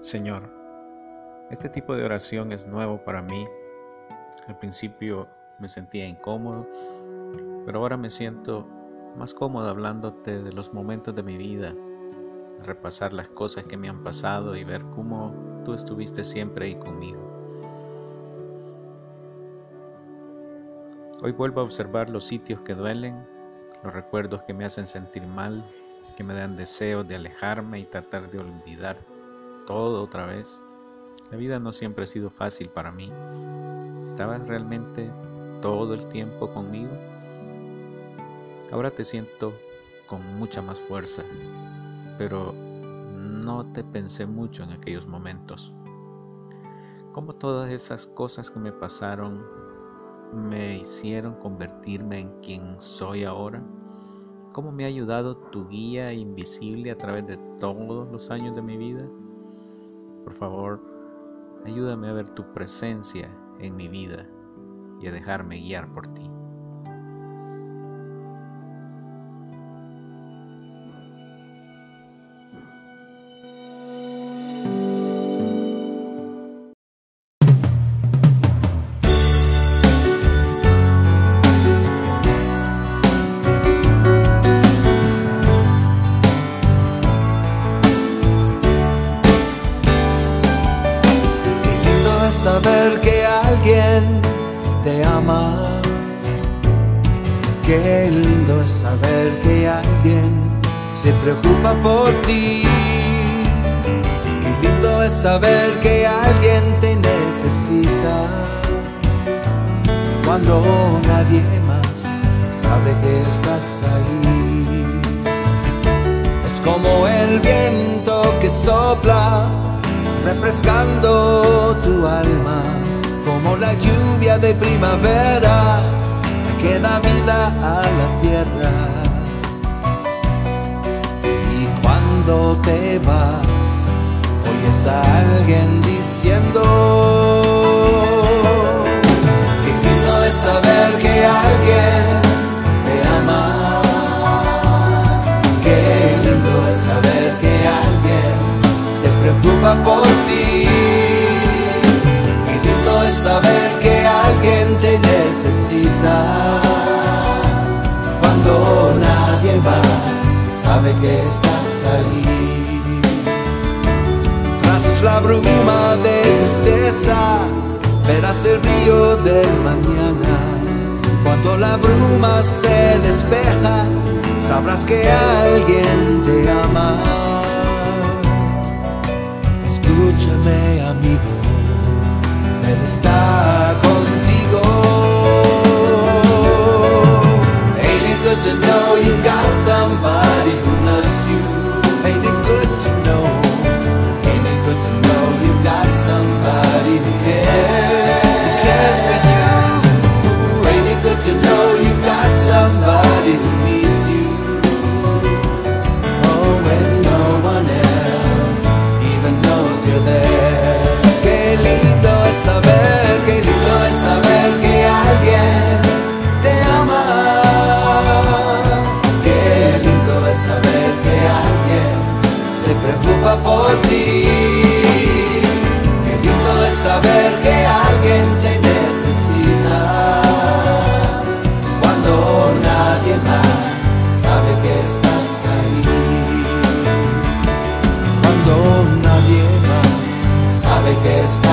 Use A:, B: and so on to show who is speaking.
A: Señor, este tipo de oración es nuevo para mí. Al principio me sentía incómodo, pero ahora me siento más cómodo hablándote de los momentos de mi vida, repasar las cosas que me han pasado y ver cómo tú estuviste siempre ahí conmigo. Hoy vuelvo a observar los sitios que duelen, los recuerdos que me hacen sentir mal, que me dan deseo de alejarme y tratar de olvidar todo otra vez. La vida no siempre ha sido fácil para mí. ¿Estabas realmente todo el tiempo conmigo? Ahora te siento con mucha más fuerza, pero no te pensé mucho en aquellos momentos. Cómo todas esas cosas que me pasaron me hicieron convertirme en quien soy ahora. Cómo me ha ayudado tu guía invisible a través de todos los años de mi vida. Por favor, ayúdame a ver tu presencia en mi vida y a dejarme guiar por ti.
B: Te ama. Qué lindo es saber que alguien se preocupa por ti. Qué lindo es saber que alguien te necesita. Cuando nadie más sabe que estás ahí. Es como el viento que sopla refrescando tu alma la lluvia de primavera que da vida a la tierra. Y cuando te vas, oyes a alguien diciendo, qué lindo es saber que alguien te ama. Qué lindo es saber que alguien se preocupa por que estás ahí. Tras la bruma de tristeza, verás el río del mañana. Cuando la bruma se despeja, sabrás que alguien te ama. Escúchame amigo, Él está contigo. Por ti. Qué lindo es saber que alguien te necesita. Cuando nadie más sabe que estás ahí cuando nadie más sabe que está